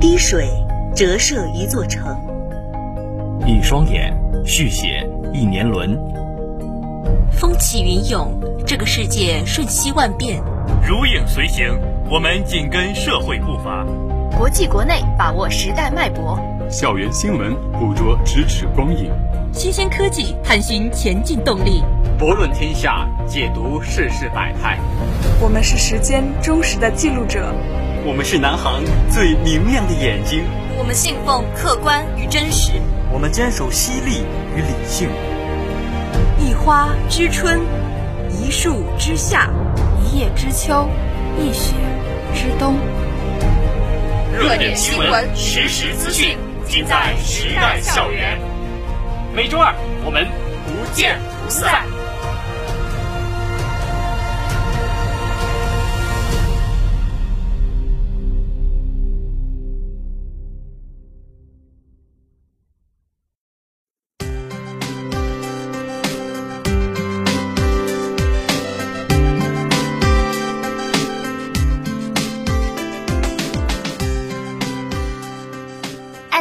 滴水折射一座城，一双眼续写一年轮。风起云涌，这个世界瞬息万变。如影随形，我们紧跟社会步伐。国际国内把握时代脉搏，校园新闻捕捉咫尺光影，新鲜科技探寻前进动力，博论天下，解读世事百态。我们是时间忠实的记录者，我们是南航最明亮的眼睛。我们信奉客观与真实，我们坚守犀利与理性。一花知春，一树知夏，一叶知秋，一雪知冬。热点新闻，实时资讯，尽在时代校园。每周二，我们不见不散。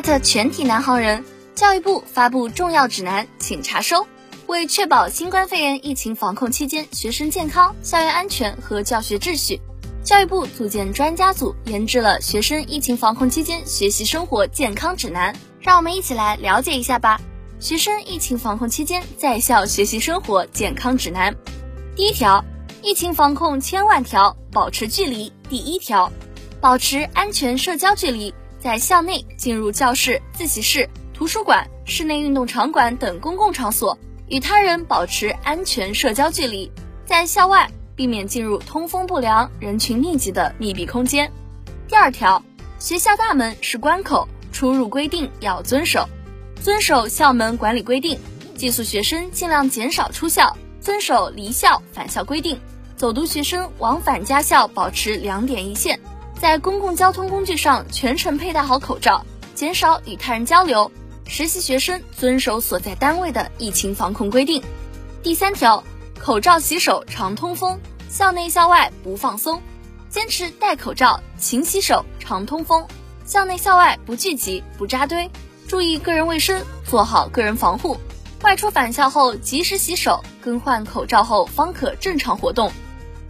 的全体南航人，教育部发布重要指南，请查收。为确保新冠肺炎疫情防控期间学生健康、校园安全和教学秩序，教育部组建专家组研制了《学生疫情防控期间学习生活健康指南》。让我们一起来了解一下吧。学生疫情防控期间在校学习生活健康指南，第一条，疫情防控千万条，保持距离。第一条，保持安全社交距离。在校内进入教室、自习室、图书馆、室内运动场馆等公共场所，与他人保持安全社交距离；在校外避免进入通风不良、人群密集的密闭空间。第二条，学校大门是关口，出入规定要遵守，遵守校门管理规定。寄宿学生尽量减少出校，遵守离校返校规定。走读学生往返家校保持两点一线。在公共交通工具上全程佩戴好口罩，减少与他人交流。实习学生遵守所在单位的疫情防控规定。第三条，口罩洗手常通风，校内校外不放松，坚持戴口罩、勤洗手、常通风，校内校外不聚集、不扎堆，注意个人卫生，做好个人防护。外出返校后及时洗手、更换口罩后方可正常活动。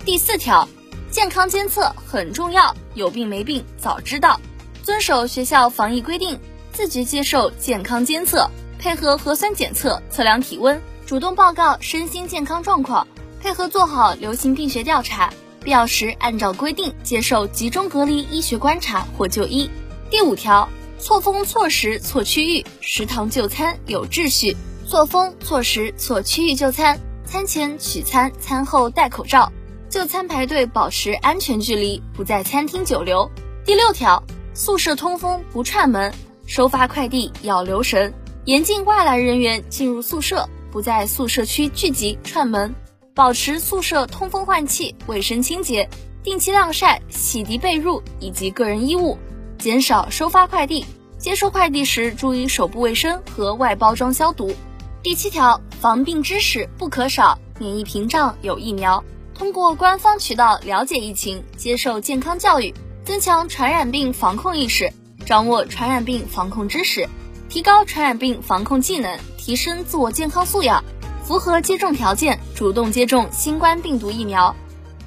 第四条。健康监测很重要，有病没病早知道。遵守学校防疫规定，自觉接受健康监测，配合核酸检测测量体温，主动报告身心健康状况，配合做好流行病学调查，必要时按照规定接受集中隔离医学观察或就医。第五条，错峰错时错区域，食堂就餐有秩序。错峰错时错区域就餐，餐前取餐，餐后戴口罩。就餐排队保持安全距离，不在餐厅久留。第六条，宿舍通风不串门，收发快递要留神，严禁外来人员进入宿舍，不在宿舍区聚集串门，保持宿舍通风换气、卫生清洁，定期晾晒、洗涤被褥以及个人衣物，减少收发快递。接收快递时注意手部卫生和外包装消毒。第七条，防病知识不可少，免疫屏障有疫苗。通过官方渠道了解疫情，接受健康教育，增强传染病防控意识，掌握传染病防控知识，提高传染病防控技能，提升自我健康素养，符合接种条件，主动接种新冠病毒疫苗。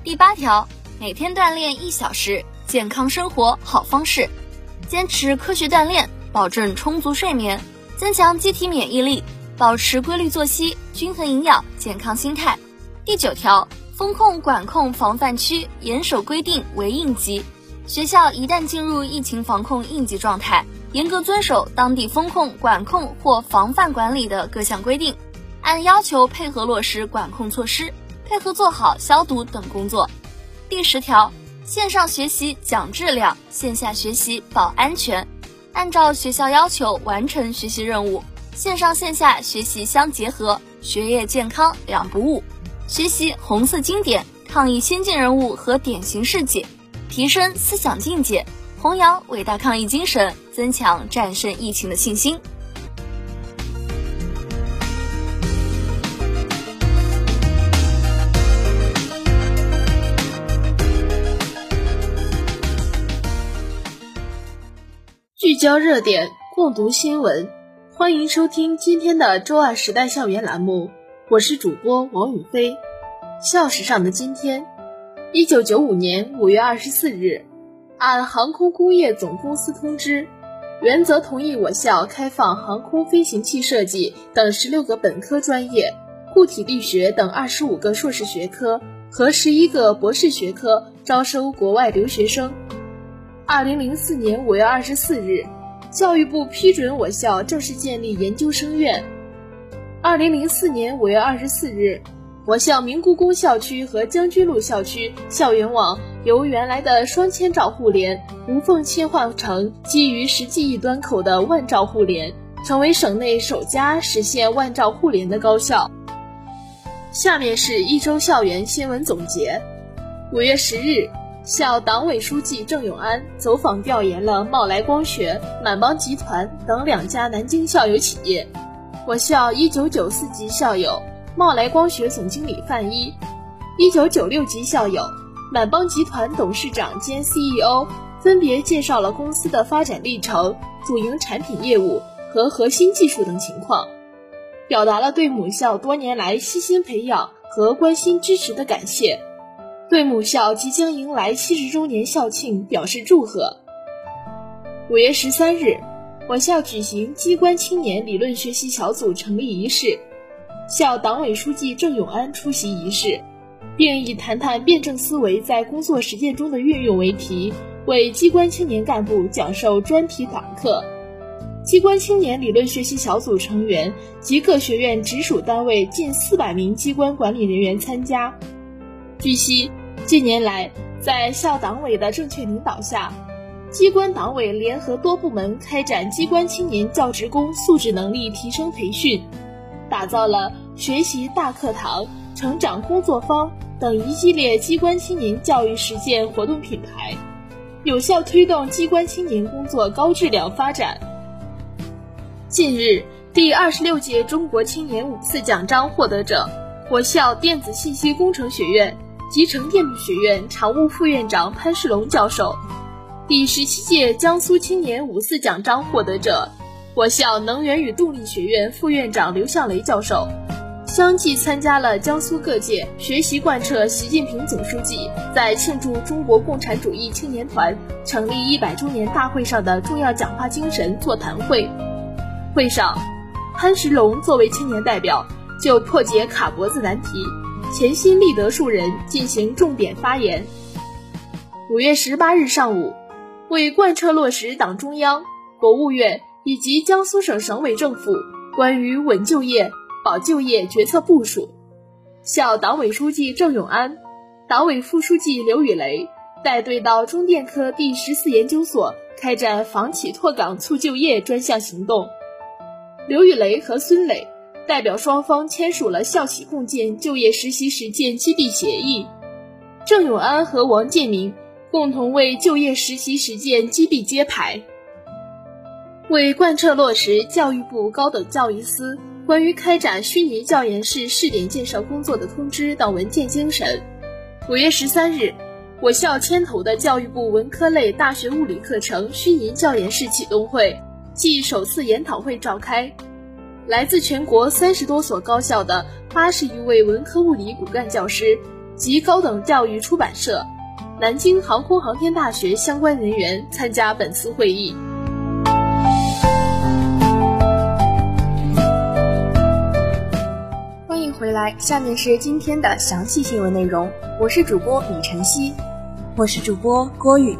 第八条，每天锻炼一小时，健康生活好方式，坚持科学锻炼，保证充足睡眠，增强机体免疫力，保持规律作息，均衡营养，健康心态。第九条。风控管控防范区严守规定为应急，学校一旦进入疫情防控应急状态，严格遵守当地风控管控或防范管理的各项规定，按要求配合落实管控措施，配合做好消毒等工作。第十条，线上学习讲质量，线下学习保安全，按照学校要求完成学习任务，线上线下学习相结合，学业健康两不误。学习红色经典，抗疫先进人物和典型事迹，提升思想境界，弘扬伟大抗疫精神，增强战胜疫情的信心。聚焦热点，共读新闻，欢迎收听今天的周二时代校园栏目，我是主播王宇飞。校史上的今天，一九九五年五月二十四日，按航空工业总公司通知，原则同意我校开放航空飞行器设计等十六个本科专业，固体力学等二十五个硕士学科和十一个博士学科招收国外留学生。二零零四年五月二十四日，教育部批准我校正式建立研究生院。二零零四年五月二十四日，我校明故宫校区和将军路校区校园网由原来的双千兆互联无缝切换成基于实际一端口的万兆互联，成为省内首家实现万兆互联的高校。下面是一周校园新闻总结：五月十日。校党委书记郑永安走访调研了茂来光学、满邦集团等两家南京校友企业。我校1994级校友茂来光学总经理范一，1996级校友满邦集团董事长兼 CEO 分别介绍了公司的发展历程、主营产品业务和核心技术等情况，表达了对母校多年来悉心培养和关心支持的感谢。对母校即将迎来七十周年校庆表示祝贺。五月十三日，我校举行机关青年理论学习小组成立仪式，校党委书记郑永安出席仪式，并以“谈谈辩证思维在工作实践中的运用”为题，为机关青年干部讲授专题党课。机关青年理论学习小组成员及各学院直属单位近四百名机关管理人员参加。据悉。近年来，在校党委的正确领导下，机关党委联合多部门开展机关青年教职工素质能力提升培训，打造了学习大课堂、成长工作坊等一系列机关青年教育实践活动品牌，有效推动机关青年工作高质量发展。近日，第二十六届中国青年五次奖章获得者，我校电子信息工程学院。集成电路学院常务副院长潘世龙教授，第十七届江苏青年五四奖章获得者，我校能源与动力学院副院长刘向雷教授，相继参加了江苏各界学习贯彻习近平总书记在庆祝中国共产主义青年团成立一百周年大会上的重要讲话精神座谈会。会上，潘石龙作为青年代表，就破解卡脖子难题。潜心立德树人进行重点发言。五月十八日上午，为贯彻落实党中央、国务院以及江苏省省委政府关于稳就业、保就业决策部署，校党委书记郑永安、党委副书记刘雨雷带队到中电科第十四研究所开展房企拓岗促就业专项行动。刘雨雷和孙磊。代表双方签署了校企共建就业实习实践基地协议。郑永安和王建明共同为就业实习实践基地揭牌。为贯彻落实教育部高等教育司关于开展虚拟教研室试点建设工作的通知等文件精神，五月十三日，我校牵头的教育部文科类大学物理课程虚拟教研室启动会暨首次研讨会召开。来自全国三十多所高校的八十余位文科物理骨干教师及高等教育出版社、南京航空航天大学相关人员参加本次会议。欢迎回来，下面是今天的详细新闻内容。我是主播李晨曦，我是主播郭宇。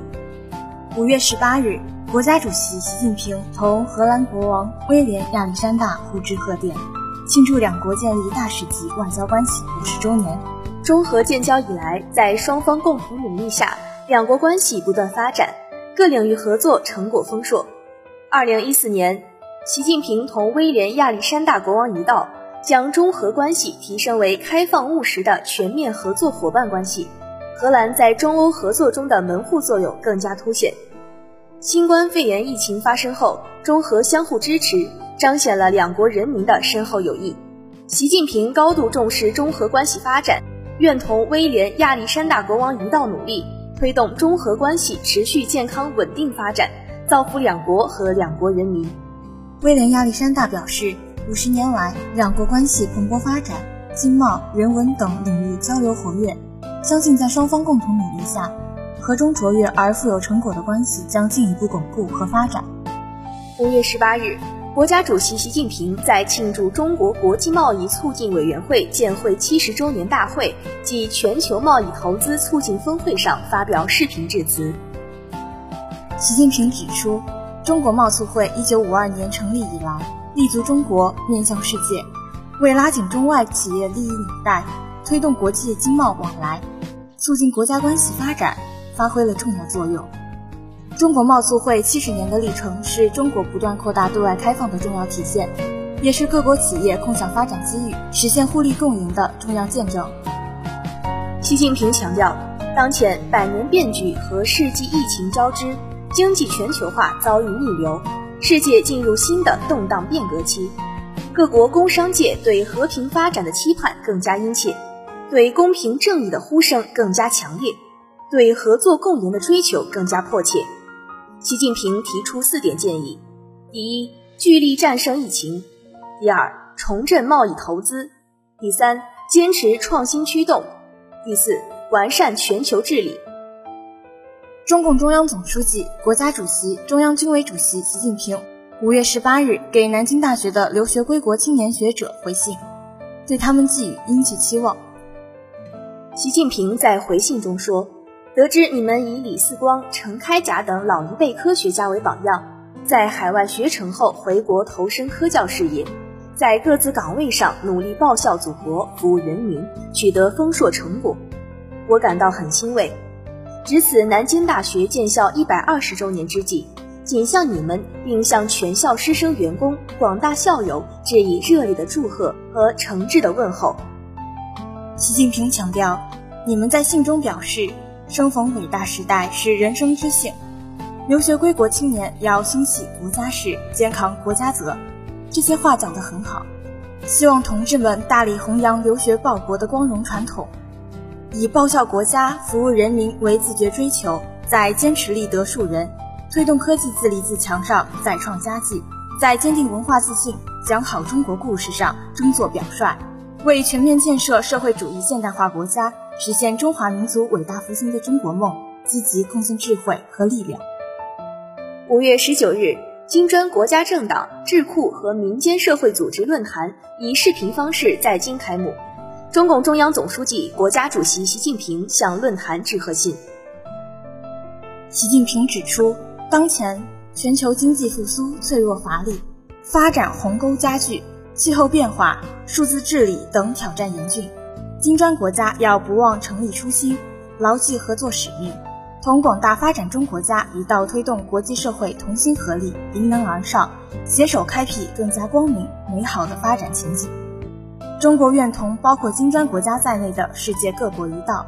五月十八日。国家主席习近平同荷兰国王威廉亚历山大互致贺电，庆祝两国建立大使级外交关系五十周年。中荷建交以来，在双方共同努力下，两国关系不断发展，各领域合作成果丰硕。二零一四年，习近平同威廉亚历山大国王一道，将中荷关系提升为开放务实的全面合作伙伴关系。荷兰在中欧合作中的门户作用更加凸显。新冠肺炎疫情发生后，中荷相互支持，彰显了两国人民的深厚友谊。习近平高度重视中荷关系发展，愿同威廉亚历山大国王一道努力，推动中荷关系持续健康稳定发展，造福两国和两国人民。威廉亚历山大表示，五十年来，两国关系蓬勃发展，经贸、人文等领域交流活跃。相信在双方共同努力下，和中卓越而富有成果的关系将进一步巩固和发展。五月十八日，国家主席习近平在庆祝中国国际贸易促进委员会建会七十周年大会暨全球贸易投资促进峰会上发表视频致辞。习近平指出，中国贸促会一九五二年成立以来，立足中国，面向世界，为拉紧中外企业利益纽带，推动国际经贸往来。促进国家关系发展发挥了重要作用。中国贸促会七十年的历程是中国不断扩大对外开放的重要体现，也是各国企业共享发展机遇、实现互利共赢的重要见证。习近平强调，当前百年变局和世纪疫情交织，经济全球化遭遇逆流，世界进入新的动荡变革期，各国工商界对和平发展的期盼更加殷切。对公平正义的呼声更加强烈，对合作共赢的追求更加迫切。习近平提出四点建议：第一，聚力战胜疫情；第二，重振贸易投资；第三，坚持创新驱动；第四，完善全球治理。中共中央总书记、国家主席、中央军委主席习近平五月十八日给南京大学的留学归国青年学者回信，对他们寄予殷切期望。习近平在回信中说：“得知你们以李四光、陈开甲等老一辈科学家为榜样，在海外学成后回国投身科教事业，在各自岗位上努力报效祖国、服务人民，取得丰硕成果，我感到很欣慰。值此南京大学建校一百二十周年之际，谨向你们并向全校师生、员工、广大校友致以热烈的祝贺和诚挚的问候。”习近平强调，你们在信中表示，生逢伟大时代是人生之幸，留学归国青年要心系国家事，肩扛国家责，这些话讲得很好。希望同志们大力弘扬留学报国的光荣传统，以报效国家、服务人民为自觉追求，在坚持立德树人、推动科技自立自强上再创佳绩，在坚定文化自信、讲好中国故事上争做表率。为全面建设社会主义现代化国家，实现中华民族伟大复兴的中国梦，积极贡献智慧和力量。五月十九日，金砖国家政党、智库和民间社会组织论坛以视频方式在京开幕。中共中央总书记、国家主席习近平向论坛致贺信。习近平指出，当前全球经济复苏脆弱乏力，发展鸿沟加剧。气候变化、数字治理等挑战严峻，金砖国家要不忘成立初心，牢记合作使命，同广大发展中国家一道推动国际社会同心合力、迎难而上，携手开辟更加光明美好的发展前景。中国愿同包括金砖国家在内的世界各国一道，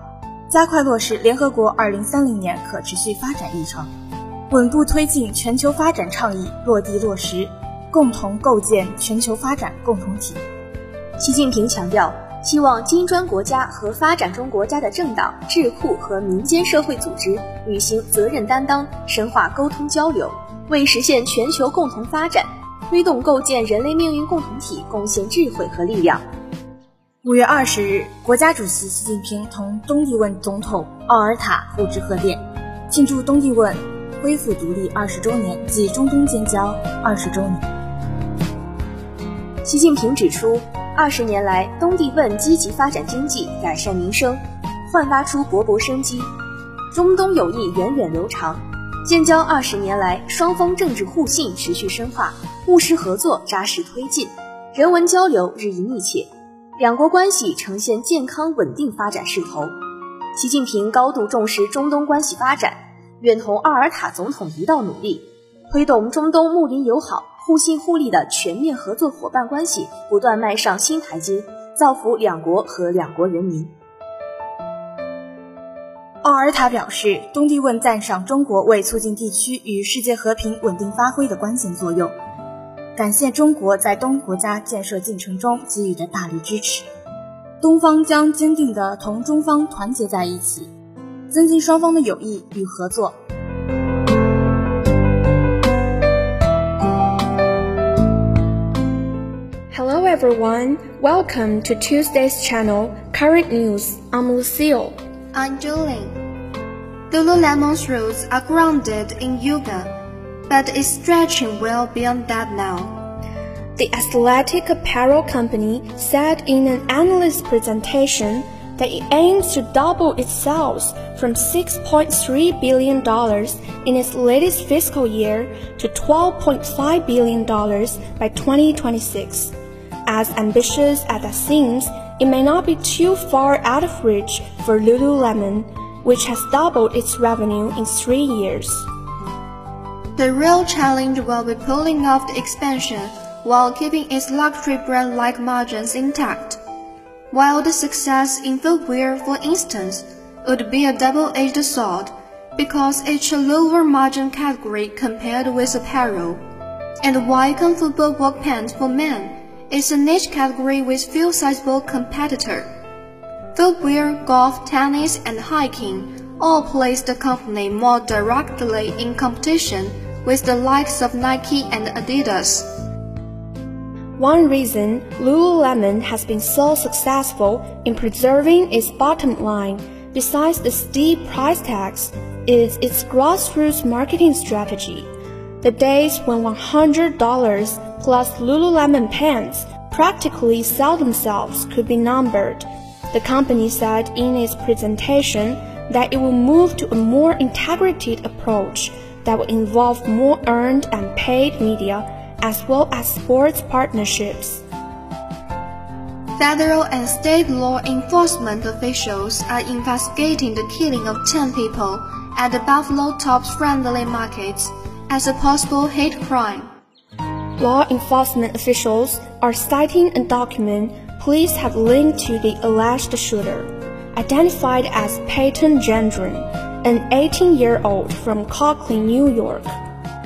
加快落实联合国2030年可持续发展议程，稳步推进全球发展倡议落地落实。共同构建全球发展共同体。习近平强调，希望金砖国家和发展中国家的政党、智库和民间社会组织履行责任担当，深化沟通交流，为实现全球共同发展、推动构建人类命运共同体贡献智慧和力量。五月二十日，国家主席习近平同东帝汶总统奥尔塔互致贺电，庆祝东帝汶恢复独立二十周年及中东建交二十周年。习近平指出，二十年来，东帝汶积极发展经济，改善民生，焕发出勃勃生机。中东友谊源远流长，建交二十年来，双方政治互信持续深化，务实合作扎实推进，人文交流日益密切，两国关系呈现健康稳定发展势头。习近平高度重视中东关系发展，愿同奥尔塔总统一道努力，推动中东睦邻友好。互信互利的全面合作伙伴关系不断迈上新台阶，造福两国和两国人民。奥尔塔表示，东帝汶赞赏中国为促进地区与世界和平稳定发挥的关键作用，感谢中国在东国家建设进程中给予的大力支持。东方将坚定地同中方团结在一起，增进双方的友谊与合作。Everyone, welcome to Tuesday's channel, Current News. I'm Lucille. I'm Julie. Lululemon's roots are grounded in yoga, but it's stretching well beyond that now. The athletic apparel company said in an analyst presentation that it aims to double its sales from $6.3 billion in its latest fiscal year to $12.5 billion by 2026. As ambitious as that seems, it may not be too far out of reach for Lululemon, which has doubled its revenue in three years. The real challenge will be pulling off the expansion while keeping its luxury brand-like margins intact. While the success in footwear, for instance, would be a double-edged sword because it's a lower margin category compared with apparel, and Wycombe football work pants for men is a niche category with few sizable competitors. Footwear, golf, tennis, and hiking all place the company more directly in competition with the likes of Nike and Adidas. One reason Lululemon has been so successful in preserving its bottom line, besides the steep price tags, is its grassroots marketing strategy. The days when $100 plus Lululemon pants practically sell themselves could be numbered. The company said in its presentation that it will move to a more integrated approach that will involve more earned and paid media as well as sports partnerships. Federal and state law enforcement officials are investigating the killing of 10 people at the Buffalo Tops Friendly Markets as a possible hate crime. Law enforcement officials are citing a document police have linked to the alleged shooter, identified as Peyton Gendron, an 18 year old from Conklin, New York.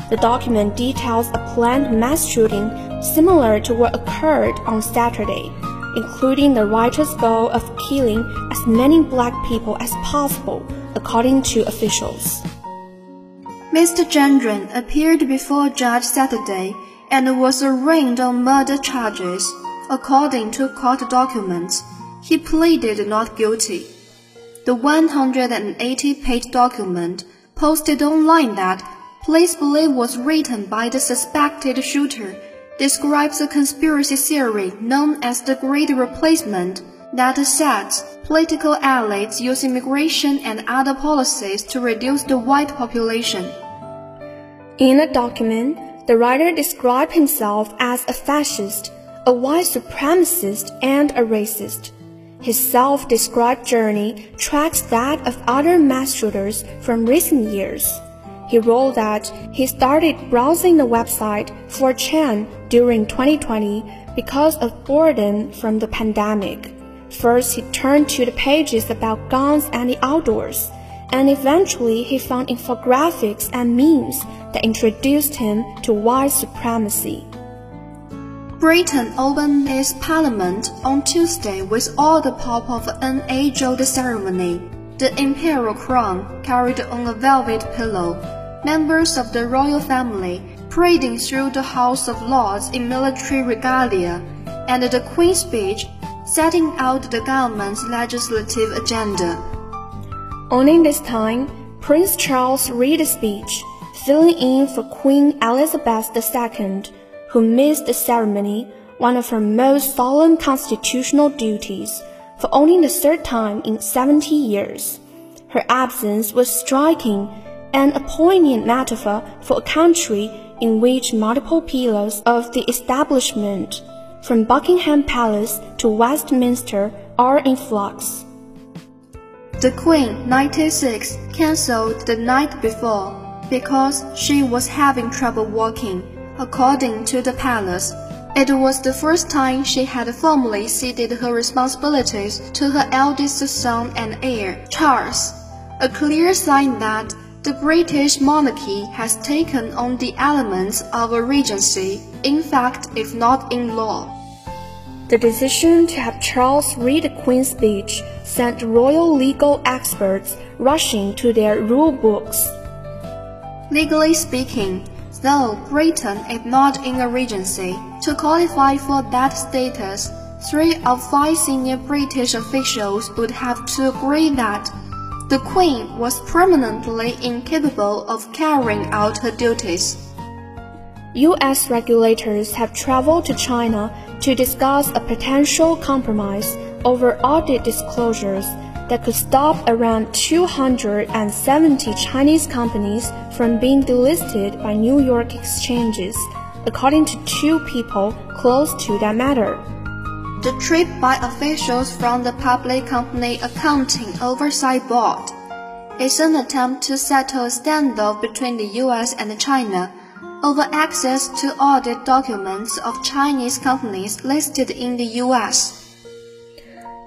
The document details a planned mass shooting similar to what occurred on Saturday, including the righteous goal of killing as many black people as possible, according to officials. Mr. Gendron appeared before a Judge Saturday and was arraigned on murder charges. According to court documents, he pleaded not guilty. The 180 page document posted online that police believe was written by the suspected shooter, describes a conspiracy theory known as the Great Replacement that sets political elites use immigration and other policies to reduce the white population. In the document, the writer described himself as a fascist, a white supremacist, and a racist. His self described journey tracks that of other mass shooters from recent years. He wrote that he started browsing the website 4chan during 2020 because of boredom from the pandemic. First, he turned to the pages about guns and the outdoors, and eventually he found infographics and memes that introduced him to white supremacy. Britain opened its parliament on Tuesday with all the pomp of an age-old ceremony. The imperial crown carried on a velvet pillow members of the royal family parading through the House of Lords in military regalia, and the Queen's speech setting out the government's legislative agenda. Only this time, Prince Charles read the speech, filling in for Queen Elizabeth II, who missed the ceremony, one of her most solemn constitutional duties, for only the third time in 70 years. Her absence was striking and a poignant metaphor for a country in which multiple pillars of the establishment, from Buckingham Palace to Westminster, are in flux. The Queen, 96, cancelled the night before because she was having trouble walking, according to the palace. It was the first time she had formally ceded her responsibilities to her eldest son and heir, Charles, a clear sign that the British monarchy has taken on the elements of a regency, in fact, if not in law. The decision to have Charles read the Queen's speech sent royal legal experts rushing to their rule books. Legally speaking, though Britain is not in a regency. To qualify for that status, three of five senior British officials would have to agree that the Queen was permanently incapable of carrying out her duties. U.S. regulators have traveled to China to discuss a potential compromise over audit disclosures that could stop around 270 Chinese companies from being delisted by New York exchanges, according to two people close to that matter. The trip by officials from the Public Company Accounting Oversight Board is an attempt to settle a standoff between the US and China over access to audit documents of Chinese companies listed in the US.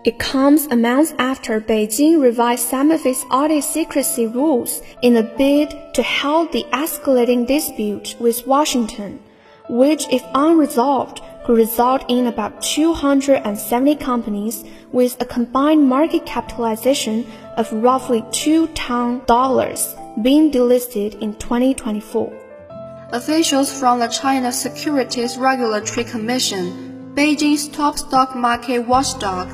It comes a month after Beijing revised some of its audit secrecy rules in a bid to halt the escalating dispute with Washington, which, if unresolved, could result in about 270 companies with a combined market capitalization of roughly 2 ton dollars being delisted in 2024. Officials from the China Securities Regulatory Commission, Beijing's top stock market watchdog,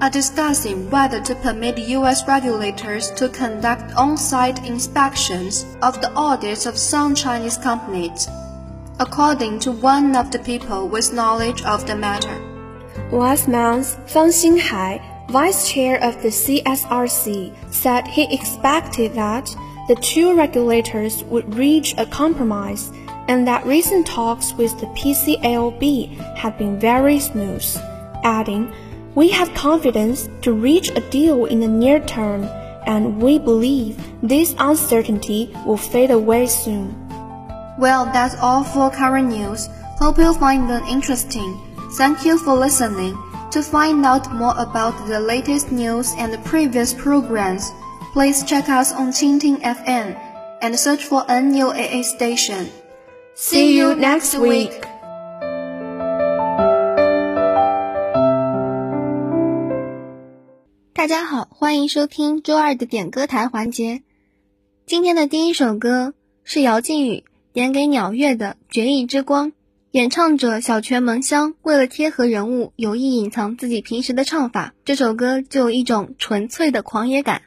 are discussing whether to permit U.S. regulators to conduct on-site inspections of the audits of some Chinese companies, according to one of the people with knowledge of the matter. Last month, Fang Xinghai, vice chair of the CSRC, said he expected that the two regulators would reach a compromise and that recent talks with the PCAOB have been very smooth, adding, we have confidence to reach a deal in the near term, and we believe this uncertainty will fade away soon. Well, that's all for current news. Hope you'll find them interesting. Thank you for listening. To find out more about the latest news and the previous programs, please check us on Qingting FM and search for NUAA station. See you next week. 大家好，欢迎收听周二的点歌台环节。今天的第一首歌是姚靖宇点给鸟月的《绝艺之光》，演唱者小泉萌香为了贴合人物，有意隐藏自己平时的唱法，这首歌就有一种纯粹的狂野感。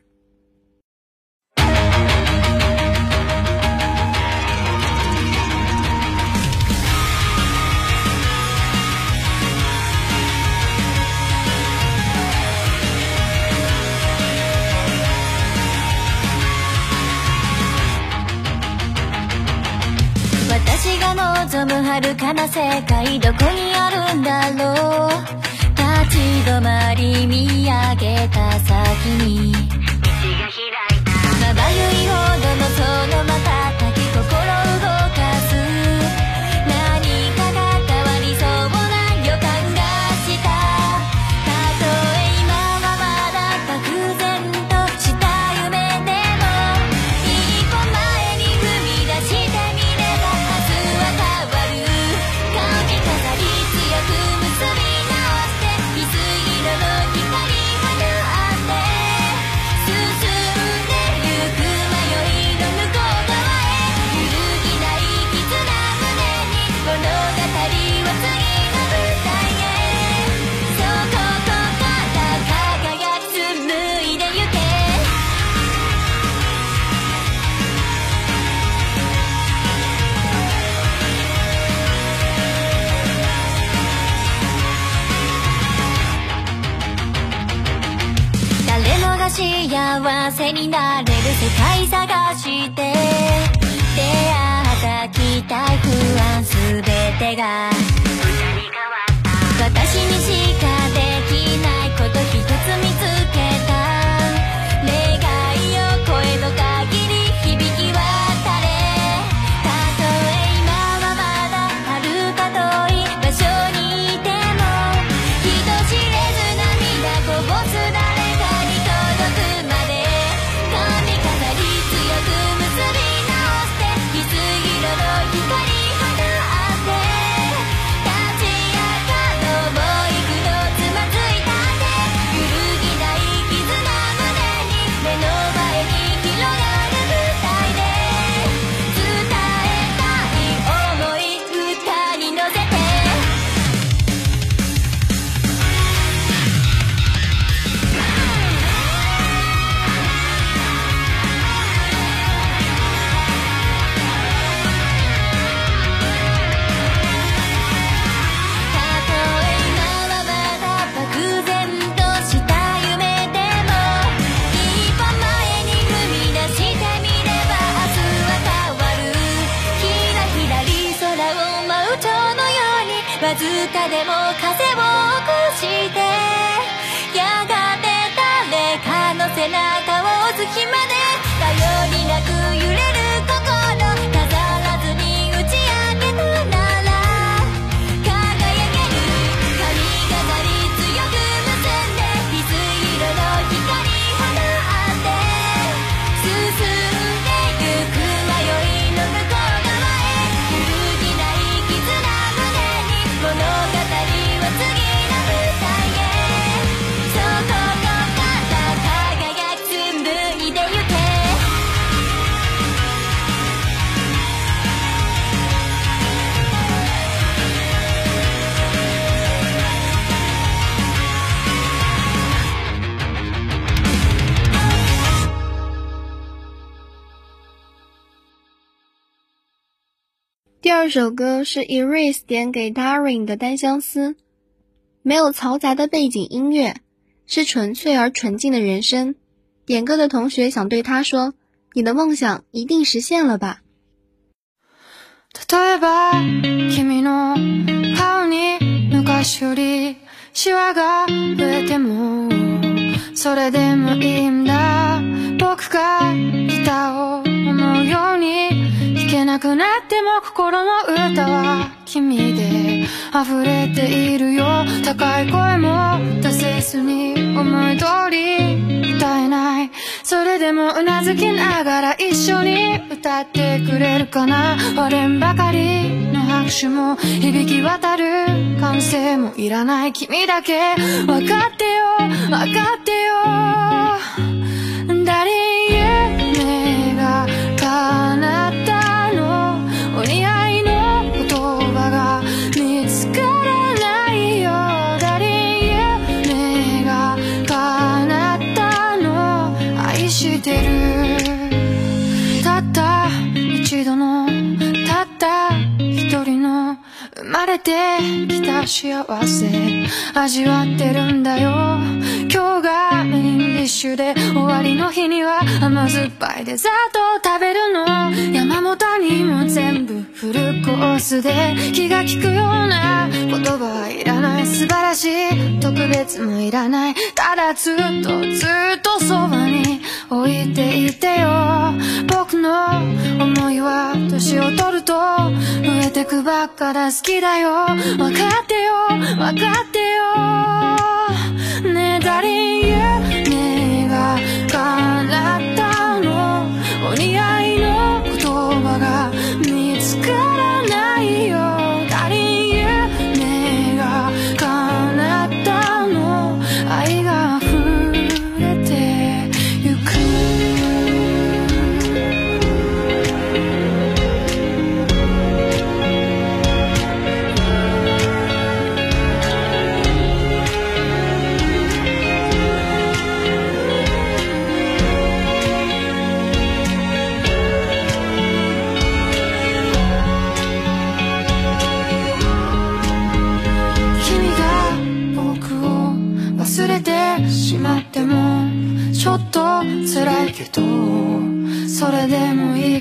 望む遥かな世界どこにあるんだろう。立ち止まり見上げた先に。道が開いた。まばゆいほどのそのまたになれる世界探して二首歌是 Erase 点给 Darin 的《单相思》，没有嘈杂的背景音乐，是纯粹而纯净的人声。点歌的同学想对他说：“你的梦想一定实现了吧？”例えば君の顔に昔よりシワが増えても それでもいいんだ。僕がギターを思うように弾けなくなっても心の歌は君で溢れているよ。高い声も出せずに思い通り歌えない。それでもうなずきながら一緒に歌ってくれるかな。割れんばかりの拍手も響き渡る。歓声もいらない君だけ。分かってよ分かってよ。誰てきた幸せ。味わってるんだよ。がメインディッシュで終わりの日には甘酸っぱいデザートを食べるの山も谷も全部フルコースで気が利くような言葉はいらない素晴らしい特別もいらないただずっとずっとそばに置いていてよ僕の思いは年を取ると増えてくばっかだ好きだよ。分かってよ分かってよ。ねえ誰夢が叶ったの。お似合いの言葉が見つかる。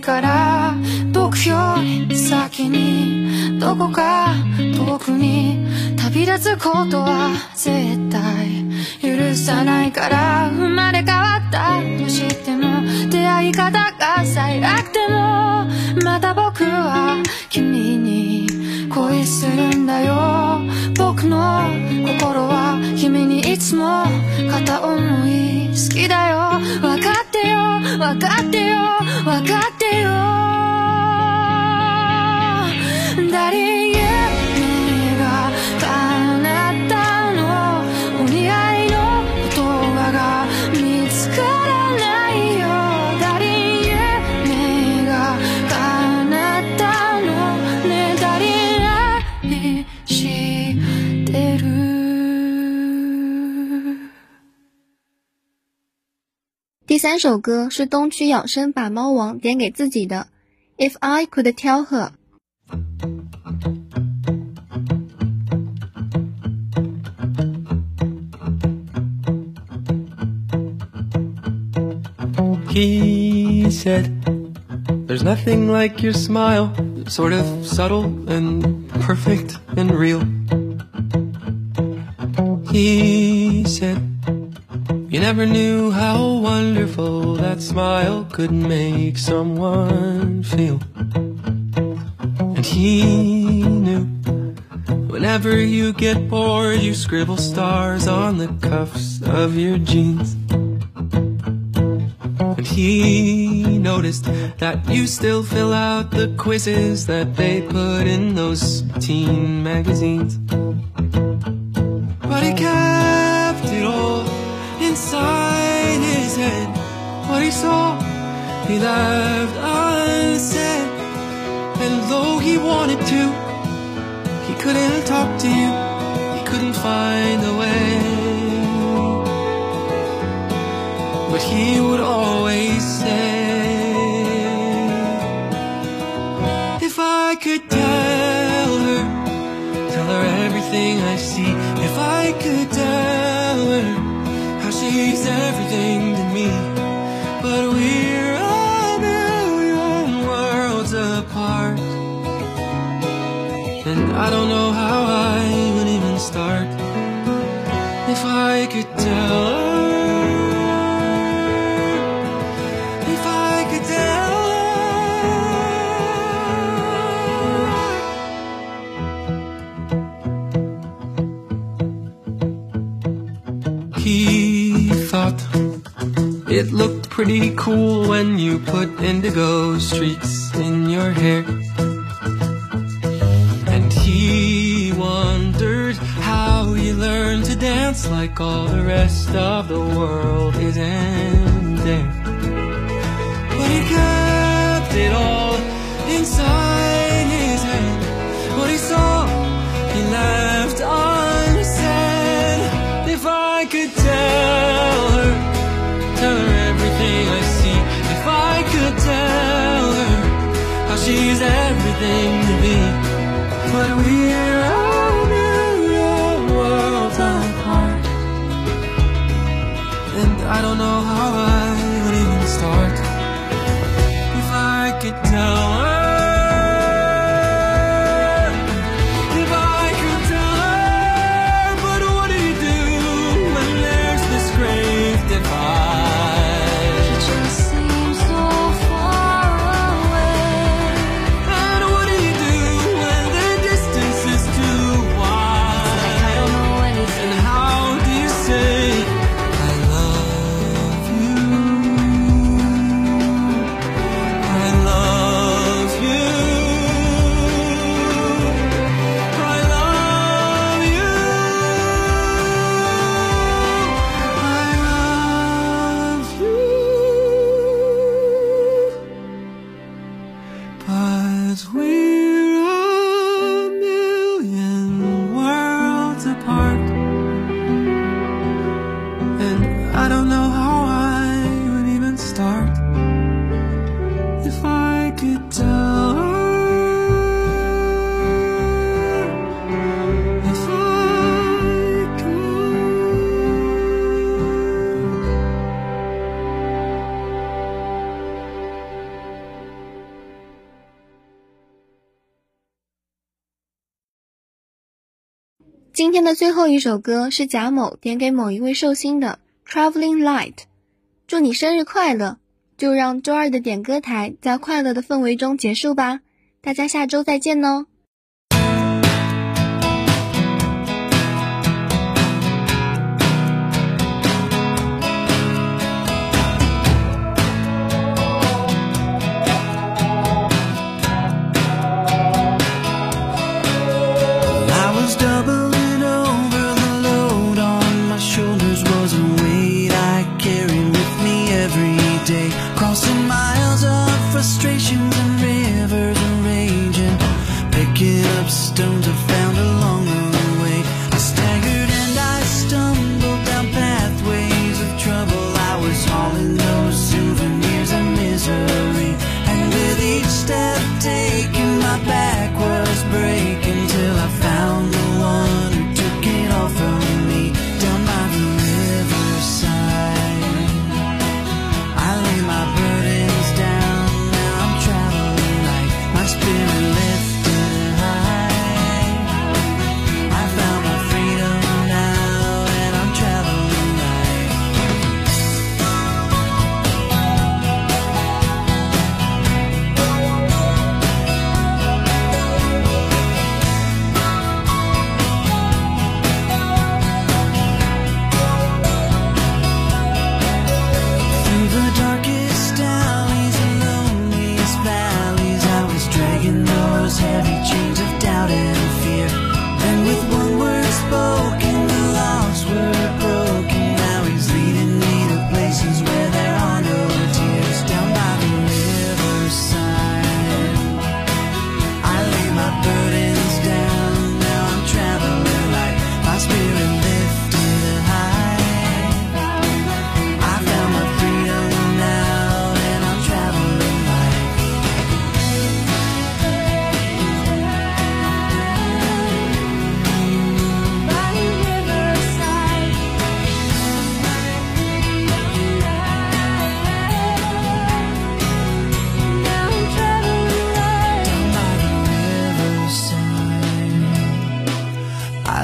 から僕より先にどこか遠くに旅立つことは絶対許さないから生まれ変わったとしても出会い方が最悪でもまた僕は君に恋するんだよ。僕の心は君にいつも片思い好きだよ。分かってよ分かってよ。三首歌是东区养生把猫王点给自己的《If I Could Tell Her》。 He said, There's nothing like your smile, sort of subtle and perfect and real. He said, you never knew how wonderful that smile could make someone feel. And he knew whenever you get bored, you scribble stars on the cuffs of your jeans. And he noticed that you still fill out the quizzes that they put in those teen magazines. He saw, he left unsaid. And though he wanted to, he couldn't talk to you. He couldn't find a way. But he would always don't know how I would even start. If I could tell her. If I could tell her. He thought it looked pretty cool when you put indigo streaks in your hair. Dance like all the rest of the world isn't there. But he kept it all inside his head. What he saw, he left unsaid. If I could tell her, tell her everything I see. If I could tell her how she's everything to me. But we're 天的最后一首歌是贾某点给某一位寿星的《Traveling Light》，祝你生日快乐！就让周二的点歌台在快乐的氛围中结束吧，大家下周再见哦。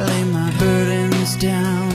lay my burdens down.